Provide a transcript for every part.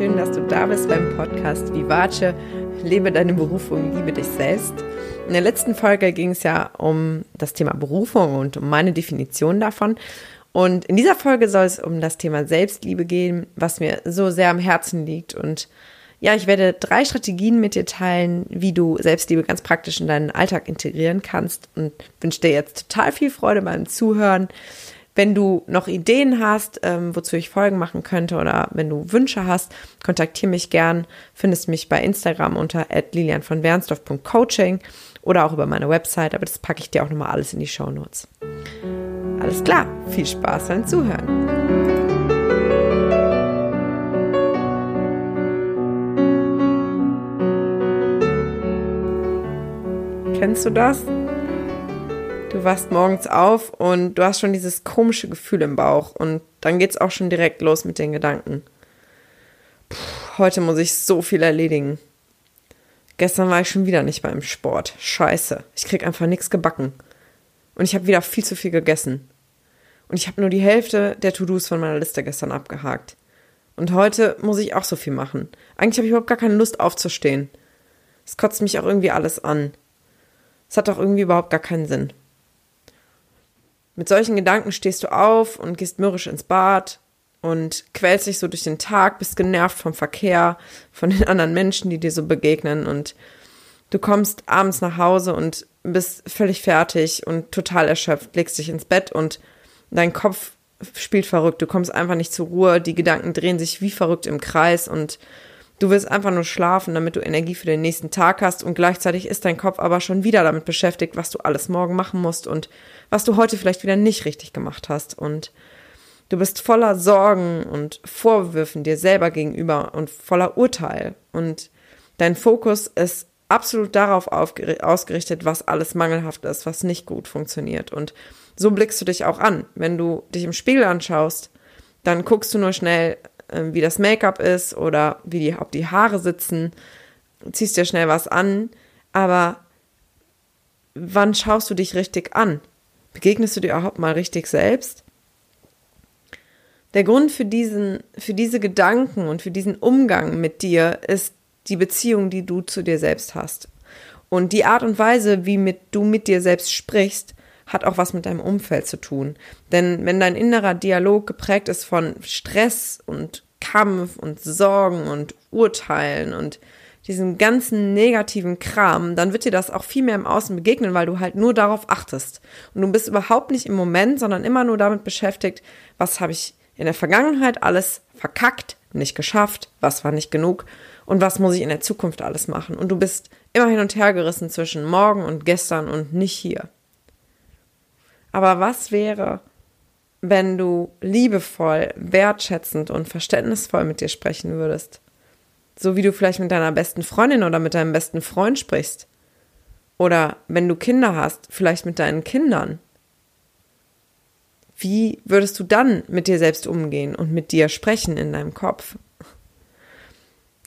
schön, dass du da bist beim Podcast Vivace. Lebe deine Berufung, liebe dich selbst. In der letzten Folge ging es ja um das Thema Berufung und um meine Definition davon. Und in dieser Folge soll es um das Thema Selbstliebe gehen, was mir so sehr am Herzen liegt. Und ja, ich werde drei Strategien mit dir teilen, wie du Selbstliebe ganz praktisch in deinen Alltag integrieren kannst und wünsche dir jetzt total viel Freude beim Zuhören. Wenn du noch Ideen hast, ähm, wozu ich Folgen machen könnte oder wenn du Wünsche hast, kontaktiere mich gern. Findest mich bei Instagram unter lilianvonwernsdorf.coaching oder auch über meine Website, aber das packe ich dir auch nochmal alles in die Show Notes. Alles klar, viel Spaß beim Zuhören. Kennst du das? Du wachst morgens auf und du hast schon dieses komische Gefühl im Bauch und dann geht's auch schon direkt los mit den Gedanken. Puh, heute muss ich so viel erledigen. Gestern war ich schon wieder nicht beim Sport. Scheiße, ich krieg einfach nichts gebacken. Und ich habe wieder viel zu viel gegessen. Und ich habe nur die Hälfte der To-Dos von meiner Liste gestern abgehakt. Und heute muss ich auch so viel machen. Eigentlich habe ich überhaupt gar keine Lust aufzustehen. Es kotzt mich auch irgendwie alles an. Es hat doch irgendwie überhaupt gar keinen Sinn. Mit solchen Gedanken stehst du auf und gehst mürrisch ins Bad und quälst dich so durch den Tag, bist genervt vom Verkehr, von den anderen Menschen, die dir so begegnen und du kommst abends nach Hause und bist völlig fertig und total erschöpft, legst dich ins Bett und dein Kopf spielt verrückt, du kommst einfach nicht zur Ruhe, die Gedanken drehen sich wie verrückt im Kreis und Du willst einfach nur schlafen, damit du Energie für den nächsten Tag hast und gleichzeitig ist dein Kopf aber schon wieder damit beschäftigt, was du alles morgen machen musst und was du heute vielleicht wieder nicht richtig gemacht hast. Und du bist voller Sorgen und Vorwürfen dir selber gegenüber und voller Urteil. Und dein Fokus ist absolut darauf ausgerichtet, was alles mangelhaft ist, was nicht gut funktioniert. Und so blickst du dich auch an. Wenn du dich im Spiegel anschaust, dann guckst du nur schnell, wie das Make-up ist oder wie die, ob die Haare sitzen, ziehst dir schnell was an, aber wann schaust du dich richtig an? Begegnest du dir überhaupt mal richtig selbst? Der Grund für diesen, für diese Gedanken und für diesen Umgang mit dir ist die Beziehung, die du zu dir selbst hast. Und die Art und Weise, wie mit, du mit dir selbst sprichst, hat auch was mit deinem Umfeld zu tun. Denn wenn dein innerer Dialog geprägt ist von Stress und Kampf und Sorgen und Urteilen und diesen ganzen negativen Kram, dann wird dir das auch viel mehr im Außen begegnen, weil du halt nur darauf achtest. Und du bist überhaupt nicht im Moment, sondern immer nur damit beschäftigt, was habe ich in der Vergangenheit alles verkackt, nicht geschafft, was war nicht genug und was muss ich in der Zukunft alles machen. Und du bist immer hin und her gerissen zwischen morgen und gestern und nicht hier. Aber was wäre, wenn du liebevoll, wertschätzend und verständnisvoll mit dir sprechen würdest? So wie du vielleicht mit deiner besten Freundin oder mit deinem besten Freund sprichst. Oder wenn du Kinder hast, vielleicht mit deinen Kindern. Wie würdest du dann mit dir selbst umgehen und mit dir sprechen in deinem Kopf?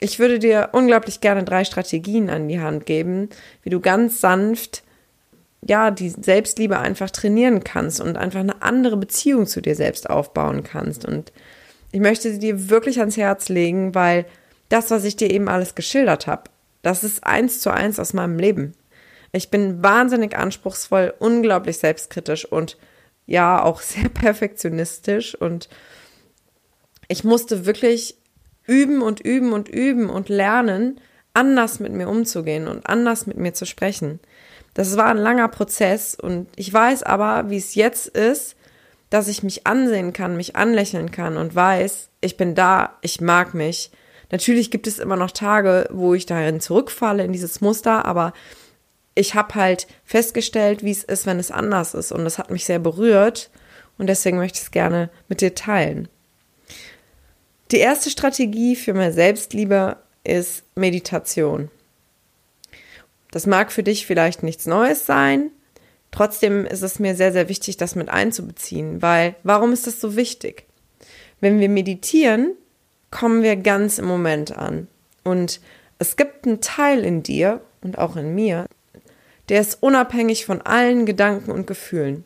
Ich würde dir unglaublich gerne drei Strategien an die Hand geben, wie du ganz sanft ja, die Selbstliebe einfach trainieren kannst und einfach eine andere Beziehung zu dir selbst aufbauen kannst. Und ich möchte sie dir wirklich ans Herz legen, weil das, was ich dir eben alles geschildert habe, das ist eins zu eins aus meinem Leben. Ich bin wahnsinnig anspruchsvoll, unglaublich selbstkritisch und ja, auch sehr perfektionistisch und ich musste wirklich üben und üben und üben und lernen, anders mit mir umzugehen und anders mit mir zu sprechen. Das war ein langer Prozess und ich weiß aber, wie es jetzt ist, dass ich mich ansehen kann, mich anlächeln kann und weiß, ich bin da, ich mag mich. Natürlich gibt es immer noch Tage, wo ich darin zurückfalle in dieses Muster, aber ich habe halt festgestellt, wie es ist, wenn es anders ist und das hat mich sehr berührt und deswegen möchte ich es gerne mit dir teilen. Die erste Strategie für mehr Selbstliebe ist Meditation. Das mag für dich vielleicht nichts Neues sein. Trotzdem ist es mir sehr, sehr wichtig, das mit einzubeziehen, weil warum ist das so wichtig? Wenn wir meditieren, kommen wir ganz im Moment an. Und es gibt einen Teil in dir und auch in mir, der ist unabhängig von allen Gedanken und Gefühlen.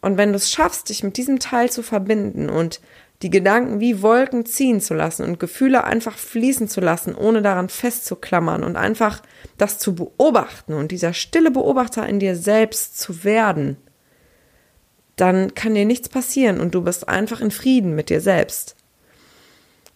Und wenn du es schaffst, dich mit diesem Teil zu verbinden und die Gedanken wie Wolken ziehen zu lassen und Gefühle einfach fließen zu lassen, ohne daran festzuklammern und einfach das zu beobachten und dieser stille Beobachter in dir selbst zu werden, dann kann dir nichts passieren und du bist einfach in Frieden mit dir selbst.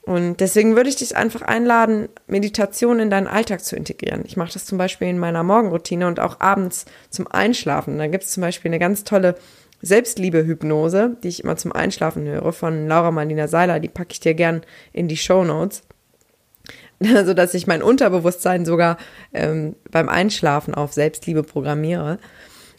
Und deswegen würde ich dich einfach einladen, Meditation in deinen Alltag zu integrieren. Ich mache das zum Beispiel in meiner Morgenroutine und auch abends zum Einschlafen. Da gibt es zum Beispiel eine ganz tolle Selbstliebe-Hypnose, die ich immer zum Einschlafen höre, von Laura Marlina Seiler. Die packe ich dir gern in die Show Notes. Also, dass ich mein Unterbewusstsein sogar ähm, beim Einschlafen auf Selbstliebe programmiere.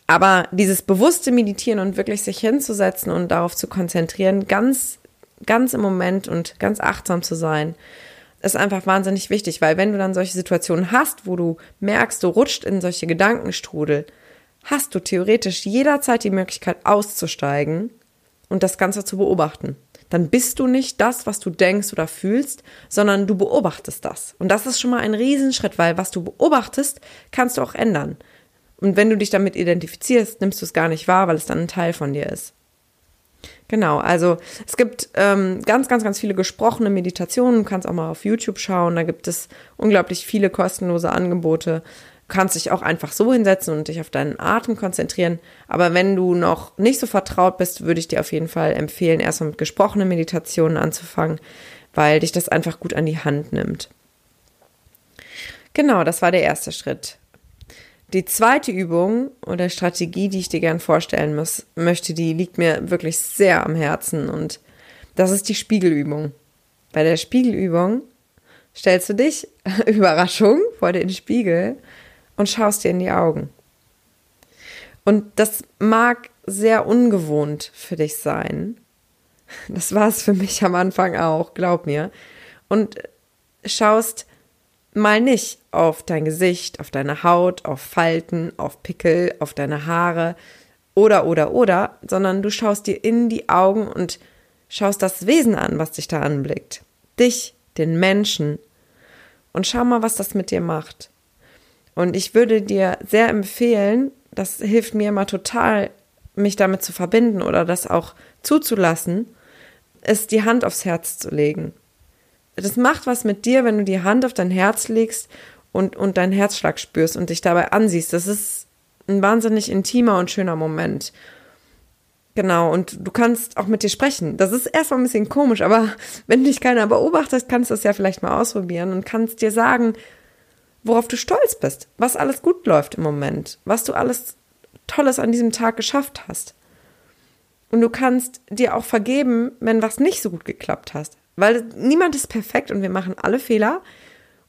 Aber dieses bewusste Meditieren und wirklich sich hinzusetzen und darauf zu konzentrieren, ganz, ganz im Moment und ganz achtsam zu sein, ist einfach wahnsinnig wichtig, weil wenn du dann solche Situationen hast, wo du merkst, du rutscht in solche Gedankenstrudel, hast du theoretisch jederzeit die Möglichkeit auszusteigen und das Ganze zu beobachten. Dann bist du nicht das, was du denkst oder fühlst, sondern du beobachtest das. Und das ist schon mal ein Riesenschritt, weil was du beobachtest, kannst du auch ändern. Und wenn du dich damit identifizierst, nimmst du es gar nicht wahr, weil es dann ein Teil von dir ist. Genau, also es gibt ähm, ganz, ganz, ganz viele gesprochene Meditationen. Du kannst auch mal auf YouTube schauen. Da gibt es unglaublich viele kostenlose Angebote kannst dich auch einfach so hinsetzen und dich auf deinen Atem konzentrieren. Aber wenn du noch nicht so vertraut bist, würde ich dir auf jeden Fall empfehlen, erstmal mit gesprochenen Meditationen anzufangen, weil dich das einfach gut an die Hand nimmt. Genau, das war der erste Schritt. Die zweite Übung oder Strategie, die ich dir gern vorstellen muss, möchte, die liegt mir wirklich sehr am Herzen und das ist die Spiegelübung. Bei der Spiegelübung stellst du dich, Überraschung, vor den Spiegel und schaust dir in die Augen. Und das mag sehr ungewohnt für dich sein. Das war es für mich am Anfang auch, glaub mir. Und schaust mal nicht auf dein Gesicht, auf deine Haut, auf Falten, auf Pickel, auf deine Haare oder, oder, oder, sondern du schaust dir in die Augen und schaust das Wesen an, was dich da anblickt. Dich, den Menschen. Und schau mal, was das mit dir macht. Und ich würde dir sehr empfehlen, das hilft mir immer total, mich damit zu verbinden oder das auch zuzulassen, ist die Hand aufs Herz zu legen. Das macht was mit dir, wenn du die Hand auf dein Herz legst und, und deinen Herzschlag spürst und dich dabei ansiehst. Das ist ein wahnsinnig intimer und schöner Moment. Genau, und du kannst auch mit dir sprechen. Das ist erstmal ein bisschen komisch, aber wenn dich keiner beobachtet, kannst du das ja vielleicht mal ausprobieren und kannst dir sagen, worauf du stolz bist, was alles gut läuft im Moment, was du alles Tolles an diesem Tag geschafft hast. Und du kannst dir auch vergeben, wenn was nicht so gut geklappt hast. Weil niemand ist perfekt und wir machen alle Fehler.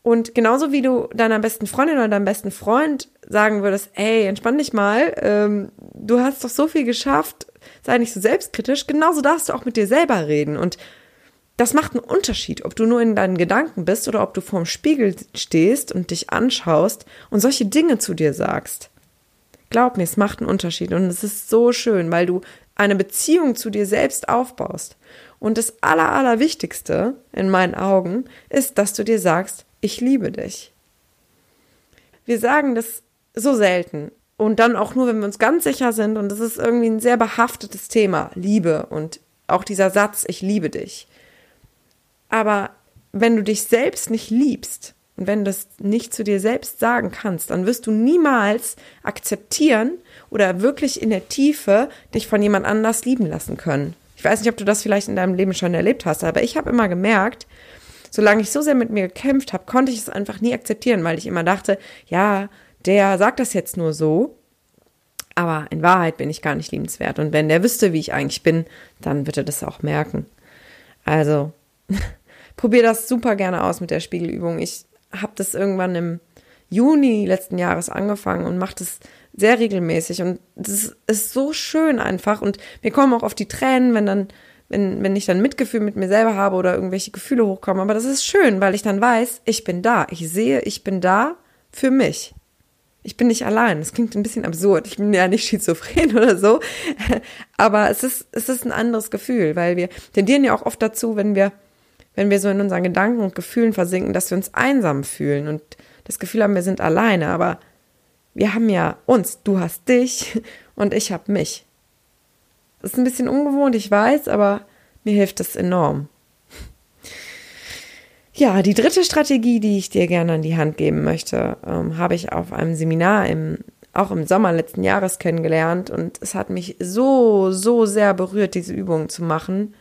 Und genauso wie du deiner besten Freundin oder deinem besten Freund sagen würdest, ey, entspann dich mal, ähm, du hast doch so viel geschafft, sei nicht so selbstkritisch, genauso darfst du auch mit dir selber reden. Und das macht einen Unterschied, ob du nur in deinen Gedanken bist oder ob du vorm Spiegel stehst und dich anschaust und solche Dinge zu dir sagst. Glaub mir, es macht einen Unterschied und es ist so schön, weil du eine Beziehung zu dir selbst aufbaust. Und das Aller, Allerwichtigste in meinen Augen ist, dass du dir sagst, ich liebe dich. Wir sagen das so selten und dann auch nur, wenn wir uns ganz sicher sind und das ist irgendwie ein sehr behaftetes Thema, Liebe und auch dieser Satz, ich liebe dich. Aber wenn du dich selbst nicht liebst und wenn du das nicht zu dir selbst sagen kannst, dann wirst du niemals akzeptieren oder wirklich in der Tiefe dich von jemand anders lieben lassen können. Ich weiß nicht, ob du das vielleicht in deinem Leben schon erlebt hast, aber ich habe immer gemerkt, solange ich so sehr mit mir gekämpft habe, konnte ich es einfach nie akzeptieren, weil ich immer dachte, ja, der sagt das jetzt nur so, aber in Wahrheit bin ich gar nicht liebenswert. Und wenn der wüsste, wie ich eigentlich bin, dann wird er das auch merken. Also, probiere das super gerne aus mit der Spiegelübung. Ich habe das irgendwann im Juni letzten Jahres angefangen und mache das sehr regelmäßig und das ist so schön einfach und mir kommen auch auf die Tränen, wenn dann wenn, wenn ich dann Mitgefühl mit mir selber habe oder irgendwelche Gefühle hochkommen. Aber das ist schön, weil ich dann weiß, ich bin da. Ich sehe, ich bin da für mich. Ich bin nicht allein. Das klingt ein bisschen absurd. Ich bin ja nicht schizophren oder so. Aber es ist, es ist ein anderes Gefühl, weil wir tendieren ja auch oft dazu, wenn wir wenn wir so in unseren Gedanken und Gefühlen versinken, dass wir uns einsam fühlen und das Gefühl haben, wir sind alleine. Aber wir haben ja uns. Du hast dich und ich habe mich. Das ist ein bisschen ungewohnt, ich weiß, aber Mir hilft das enorm. Ja, die dritte Strategie, die ich dir gerne an die Hand geben möchte, ähm, habe ich auf einem Seminar im, auch im Sommer letzten Jahres kennengelernt und es hat mich so, so sehr berührt, diese Übung zu machen,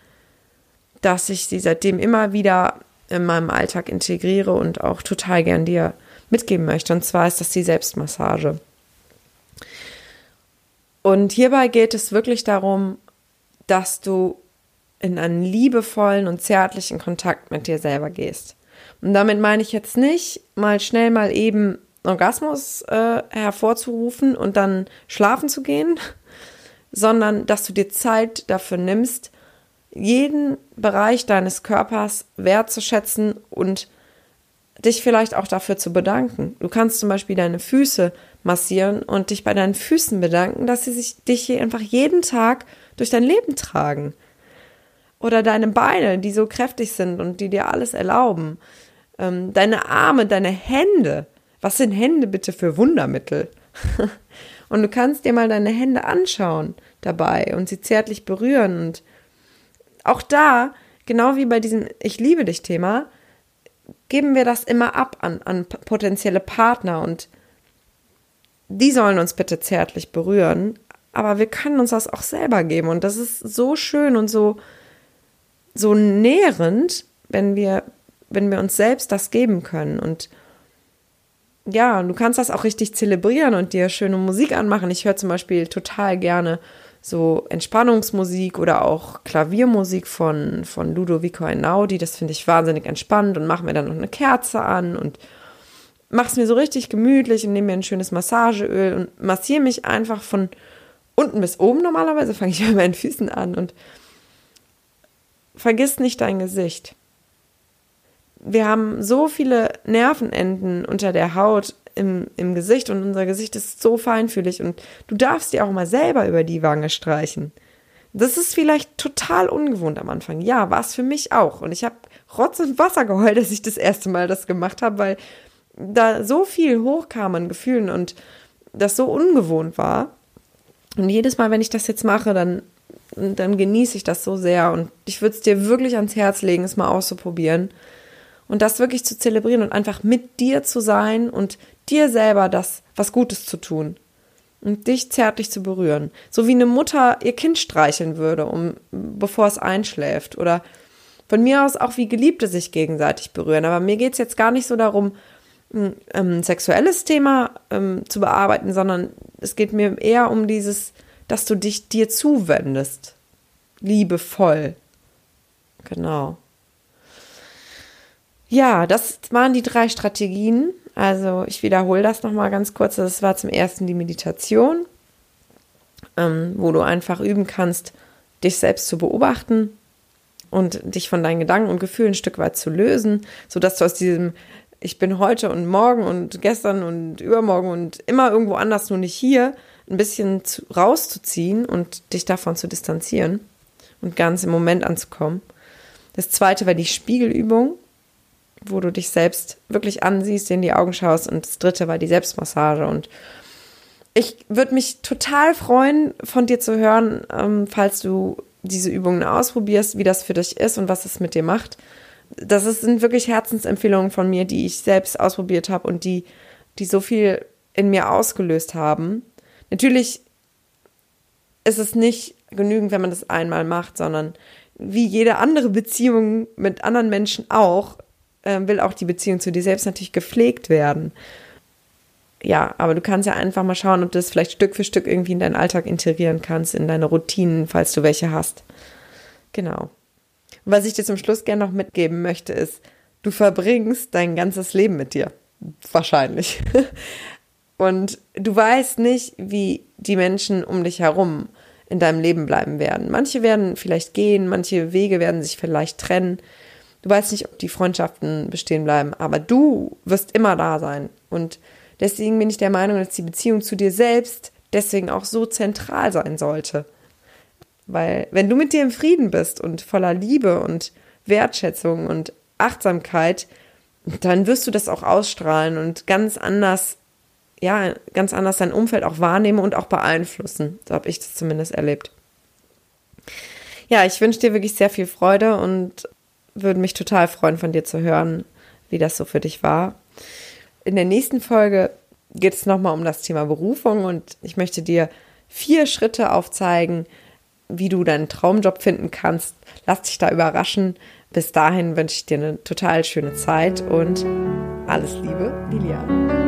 dass ich sie seitdem immer wieder in meinem Alltag integriere und auch total gern dir mitgeben möchte. Und zwar ist das die Selbstmassage. Und hierbei geht es wirklich darum, dass du in einen liebevollen und zärtlichen Kontakt mit dir selber gehst. Und damit meine ich jetzt nicht, mal schnell mal eben Orgasmus äh, hervorzurufen und dann schlafen zu gehen, sondern dass du dir Zeit dafür nimmst, jeden Bereich deines Körpers wertzuschätzen und dich vielleicht auch dafür zu bedanken. Du kannst zum Beispiel deine Füße massieren und dich bei deinen Füßen bedanken, dass sie sich dich hier einfach jeden Tag durch dein Leben tragen. Oder deine Beine, die so kräftig sind und die dir alles erlauben. Ähm, deine Arme, deine Hände. Was sind Hände bitte für Wundermittel? und du kannst dir mal deine Hände anschauen dabei und sie zärtlich berühren. Und auch da, genau wie bei diesem Ich liebe dich Thema, geben wir das immer ab an, an potenzielle Partner und die sollen uns bitte zärtlich berühren, aber wir können uns das auch selber geben und das ist so schön und so so nährend, wenn wir wenn wir uns selbst das geben können und ja, du kannst das auch richtig zelebrieren und dir schöne Musik anmachen. Ich höre zum Beispiel total gerne so Entspannungsmusik oder auch Klaviermusik von, von Ludovico Einaudi. Das finde ich wahnsinnig entspannt und mache mir dann noch eine Kerze an und mache es mir so richtig gemütlich und nehme mir ein schönes Massageöl und massiere mich einfach von unten bis oben. Normalerweise fange ich bei meinen Füßen an und vergiss nicht dein Gesicht. Wir haben so viele Nervenenden unter der Haut, im, im Gesicht und unser Gesicht ist so feinfühlig und du darfst dir auch mal selber über die Wange streichen. Das ist vielleicht total ungewohnt am Anfang. Ja, war es für mich auch. Und ich habe Rotz und Wasser geheult, dass ich das erste Mal das gemacht habe, weil da so viel hochkam an Gefühlen und das so ungewohnt war. Und jedes Mal, wenn ich das jetzt mache, dann, dann genieße ich das so sehr. Und ich würde es dir wirklich ans Herz legen, es mal auszuprobieren. Und das wirklich zu zelebrieren und einfach mit dir zu sein und dir selber das was Gutes zu tun und dich zärtlich zu berühren. So wie eine Mutter ihr Kind streicheln würde, um, bevor es einschläft. Oder von mir aus auch wie Geliebte sich gegenseitig berühren. Aber mir geht es jetzt gar nicht so darum, ein, ähm, sexuelles Thema ähm, zu bearbeiten, sondern es geht mir eher um dieses, dass du dich dir zuwendest. Liebevoll. Genau. Ja, das waren die drei Strategien. Also ich wiederhole das nochmal ganz kurz. Das war zum ersten die Meditation, ähm, wo du einfach üben kannst, dich selbst zu beobachten und dich von deinen Gedanken und Gefühlen ein Stück weit zu lösen, sodass du aus diesem ich bin heute und morgen und gestern und übermorgen und immer irgendwo anders, nur nicht hier, ein bisschen zu, rauszuziehen und dich davon zu distanzieren und ganz im Moment anzukommen. Das zweite war die Spiegelübung wo du dich selbst wirklich ansiehst, dir in die Augen schaust. Und das dritte war die Selbstmassage. Und ich würde mich total freuen, von dir zu hören, ähm, falls du diese Übungen ausprobierst, wie das für dich ist und was es mit dir macht. Das sind wirklich Herzensempfehlungen von mir, die ich selbst ausprobiert habe und die, die so viel in mir ausgelöst haben. Natürlich ist es nicht genügend, wenn man das einmal macht, sondern wie jede andere Beziehung mit anderen Menschen auch, äh, will auch die Beziehung zu dir selbst natürlich gepflegt werden. Ja, aber du kannst ja einfach mal schauen, ob du das vielleicht Stück für Stück irgendwie in deinen Alltag integrieren kannst, in deine Routinen, falls du welche hast. Genau. Was ich dir zum Schluss gerne noch mitgeben möchte, ist, du verbringst dein ganzes Leben mit dir. Wahrscheinlich. Und du weißt nicht, wie die Menschen um dich herum in deinem Leben bleiben werden. Manche werden vielleicht gehen, manche Wege werden sich vielleicht trennen. Du weißt nicht, ob die Freundschaften bestehen bleiben, aber du wirst immer da sein. Und deswegen bin ich der Meinung, dass die Beziehung zu dir selbst deswegen auch so zentral sein sollte. Weil wenn du mit dir im Frieden bist und voller Liebe und Wertschätzung und Achtsamkeit, dann wirst du das auch ausstrahlen und ganz anders, ja, ganz anders dein Umfeld auch wahrnehmen und auch beeinflussen. So habe ich das zumindest erlebt. Ja, ich wünsche dir wirklich sehr viel Freude und würde mich total freuen, von dir zu hören, wie das so für dich war. In der nächsten Folge geht es nochmal um das Thema Berufung und ich möchte dir vier Schritte aufzeigen, wie du deinen Traumjob finden kannst. Lass dich da überraschen. Bis dahin wünsche ich dir eine total schöne Zeit und alles Liebe, Lilian.